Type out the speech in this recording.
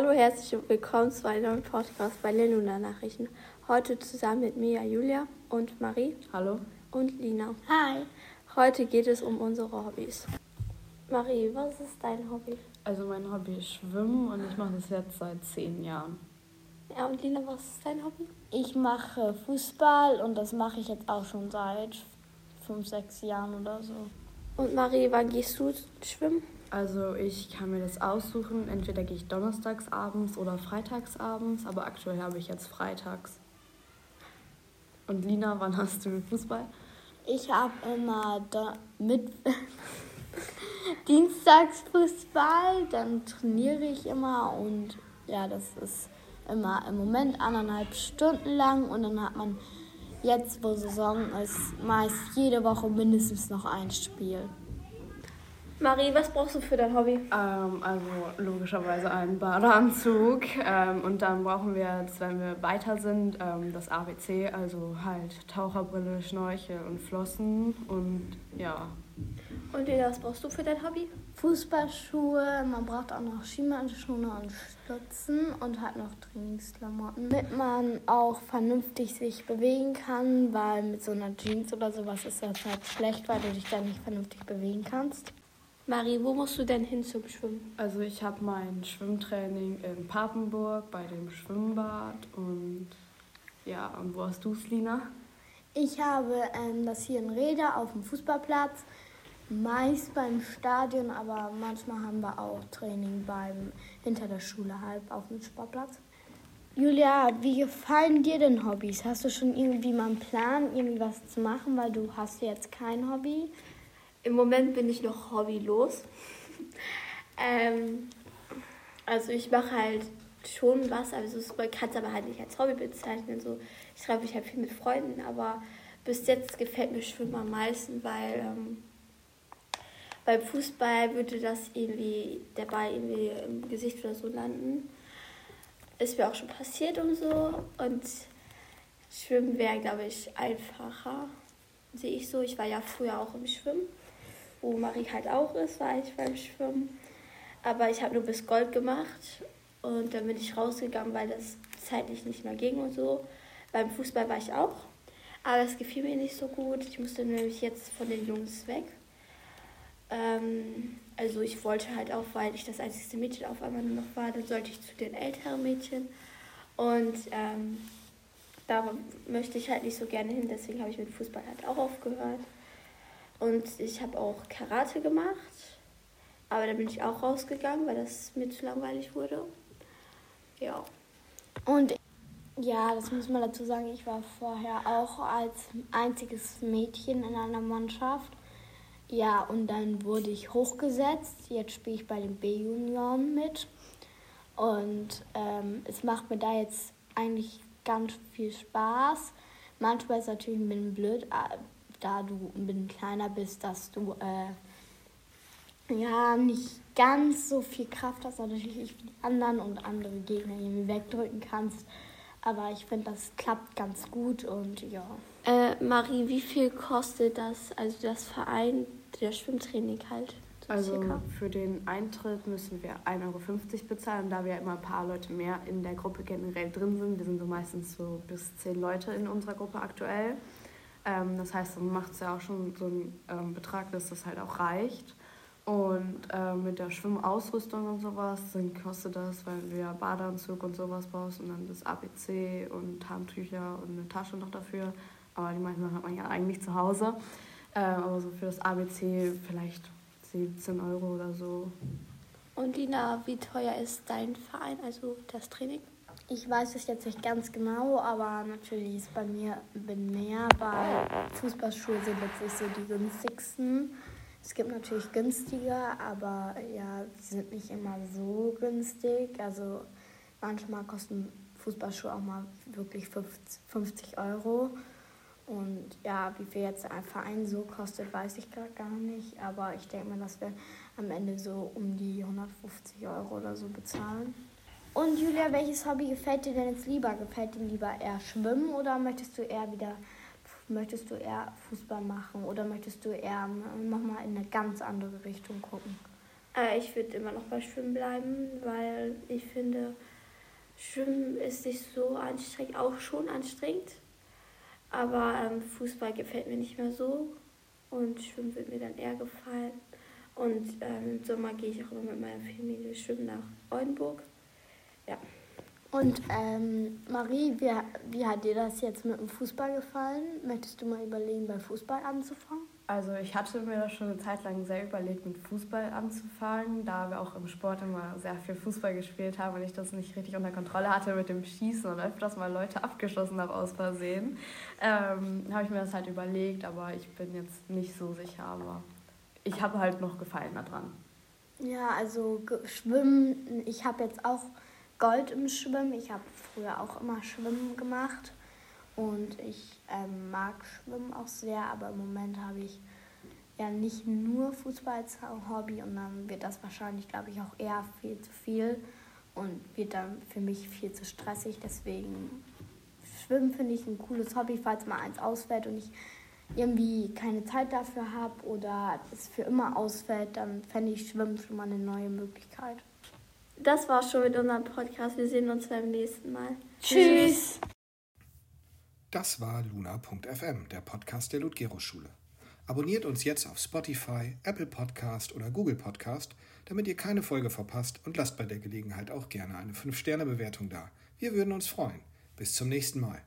Hallo, herzlich willkommen zu einem neuen Podcast bei Lenuna Nachrichten. Heute zusammen mit Mia, Julia und Marie. Hallo. Und Lina. Hi. Heute geht es um unsere Hobbys. Marie, was ist dein Hobby? Also mein Hobby ist Schwimmen und ich mache das jetzt seit zehn Jahren. Ja, und Lina, was ist dein Hobby? Ich mache Fußball und das mache ich jetzt auch schon seit fünf, sechs Jahren oder so. Und Marie, wann gehst du schwimmen? Also ich kann mir das aussuchen. Entweder gehe ich donnerstags abends oder freitags abends, aber aktuell habe ich jetzt freitags. Und Lina, wann hast du Fußball? Ich habe immer da mit Dienstags Fußball, dann trainiere ich immer und ja, das ist immer im Moment anderthalb Stunden lang und dann hat man jetzt, wo Saison ist, meist jede Woche mindestens noch ein Spiel. Marie, was brauchst du für dein Hobby? Ähm, also logischerweise einen Badeanzug. Ähm, und dann brauchen wir jetzt, wenn wir weiter sind, ähm, das ABC, also halt Taucherbrille, Schnorchel und Flossen und ja. Und Lena, was brauchst du für dein Hobby? Fußballschuhe, man braucht auch noch Skihandschuhe und Stutzen und halt noch Trainingsklamotten, damit man auch vernünftig sich bewegen kann, weil mit so einer Jeans oder sowas ist das halt schlecht, weil du dich dann nicht vernünftig bewegen kannst. Marie, wo musst du denn hin zum Schwimmen? Also ich habe mein Schwimmtraining in Papenburg bei dem Schwimmbad und ja, und wo hast du es, Lina? Ich habe ähm, das hier in Reda auf dem Fußballplatz, meist beim Stadion, aber manchmal haben wir auch Training beim hinter der Schule halb auf dem Sportplatz. Julia, wie gefallen dir denn Hobbys? Hast du schon irgendwie mal einen Plan, irgendwie was zu machen, weil du hast jetzt kein Hobby? Im Moment bin ich noch hobbylos. ähm, also ich mache halt schon was, also man kann es aber halt nicht als Hobby bezeichnen. So, ich treffe mich halt viel mit Freunden, aber bis jetzt gefällt mir Schwimmen am meisten, weil ähm, beim Fußball würde das irgendwie der Ball irgendwie im Gesicht oder so landen. Ist mir auch schon passiert und so. Und Schwimmen wäre, glaube ich, einfacher. Sehe ich so. Ich war ja früher auch im Schwimmen wo Marie halt auch ist, war ich beim Schwimmen. Aber ich habe nur bis Gold gemacht und dann bin ich rausgegangen, weil das zeitlich nicht mehr ging und so. Beim Fußball war ich auch, aber es gefiel mir nicht so gut. Ich musste nämlich jetzt von den Jungs weg. Ähm, also ich wollte halt auch, weil ich das einzige Mädchen auf einmal nur noch war, dann sollte ich zu den älteren Mädchen. Und ähm, da möchte ich halt nicht so gerne hin, deswegen habe ich mit Fußball halt auch aufgehört. Und ich habe auch Karate gemacht. Aber da bin ich auch rausgegangen, weil das mir zu langweilig wurde. Ja. Und ja, das muss man dazu sagen, ich war vorher auch als einziges Mädchen in einer Mannschaft. Ja, und dann wurde ich hochgesetzt. Jetzt spiele ich bei den B-Junioren mit. Und ähm, es macht mir da jetzt eigentlich ganz viel Spaß. Manchmal ist es natürlich ein bisschen blöd, da du ein bisschen kleiner bist, dass du äh, ja nicht ganz so viel Kraft hast, natürlich wie die anderen und andere Gegner irgendwie wegdrücken kannst. Aber ich finde, das klappt ganz gut und ja. Äh, Marie, wie viel kostet das, also das Verein, der Schwimmtraining halt? So also circa? für den Eintritt müssen wir 1,50 Euro bezahlen, da wir ja immer ein paar Leute mehr in der Gruppe generell drin sind. Wir sind so meistens so bis zehn Leute in unserer Gruppe aktuell. Ähm, das heißt, man macht es ja auch schon so einen ähm, Betrag, dass das halt auch reicht. Und äh, mit der Schwimmausrüstung und sowas, dann kostet das, weil du ja Badeanzug und sowas brauchst und dann das ABC und Handtücher und eine Tasche noch dafür. Aber die meisten hat man ja eigentlich zu Hause. Äh, aber so für das ABC vielleicht 17 Euro oder so. Und Lina, wie teuer ist dein Verein, also das Training? Ich weiß es jetzt nicht ganz genau, aber natürlich ist bei mir mehr, weil Fußballschuhe sind letztlich so die günstigsten. Es gibt natürlich günstiger, aber ja, sie sind nicht immer so günstig. Also manchmal kosten Fußballschuhe auch mal wirklich 50 Euro. Und ja, wie viel jetzt ein Verein so kostet, weiß ich gar, gar nicht. Aber ich denke mal, dass wir am Ende so um die 150 Euro oder so bezahlen. Und Julia, welches Hobby gefällt dir denn jetzt lieber? Gefällt dir lieber eher Schwimmen oder möchtest du eher wieder möchtest du eher Fußball machen oder möchtest du eher nochmal in eine ganz andere Richtung gucken? Äh, ich würde immer noch bei Schwimmen bleiben, weil ich finde, Schwimmen ist nicht so anstrengend, auch schon anstrengend. Aber ähm, Fußball gefällt mir nicht mehr so und Schwimmen wird mir dann eher gefallen. Und ähm, im Sommer gehe ich auch immer mit meiner Familie schwimmen nach Oldenburg. Ja. Und ähm, Marie, wie, wie hat dir das jetzt mit dem Fußball gefallen? Möchtest du mal überlegen, bei Fußball anzufangen? Also ich hatte mir das schon eine Zeit lang sehr überlegt, mit Fußball anzufangen, da wir auch im Sport immer sehr viel Fußball gespielt haben und ich das nicht richtig unter Kontrolle hatte mit dem Schießen und öfters mal Leute abgeschossen habe aus Versehen. Ähm, habe ich mir das halt überlegt, aber ich bin jetzt nicht so sicher, aber ich habe halt noch Gefallen daran. Ja, also Schwimmen, ich habe jetzt auch Gold im Schwimmen. Ich habe früher auch immer Schwimmen gemacht und ich ähm, mag Schwimmen auch sehr, aber im Moment habe ich ja nicht nur Fußball als Hobby und dann wird das wahrscheinlich, glaube ich, auch eher viel zu viel und wird dann für mich viel zu stressig. Deswegen Schwimmen finde ich ein cooles Hobby, falls mal eins ausfällt und ich irgendwie keine Zeit dafür habe oder es für immer ausfällt, dann fände ich Schwimmen schon mal eine neue Möglichkeit. Das war schon mit unserem Podcast. Wir sehen uns beim nächsten Mal. Tschüss. Das war luna.fm, der Podcast der Ludgero-Schule. Abonniert uns jetzt auf Spotify, Apple Podcast oder Google Podcast, damit ihr keine Folge verpasst und lasst bei der Gelegenheit auch gerne eine 5-Sterne-Bewertung da. Wir würden uns freuen. Bis zum nächsten Mal.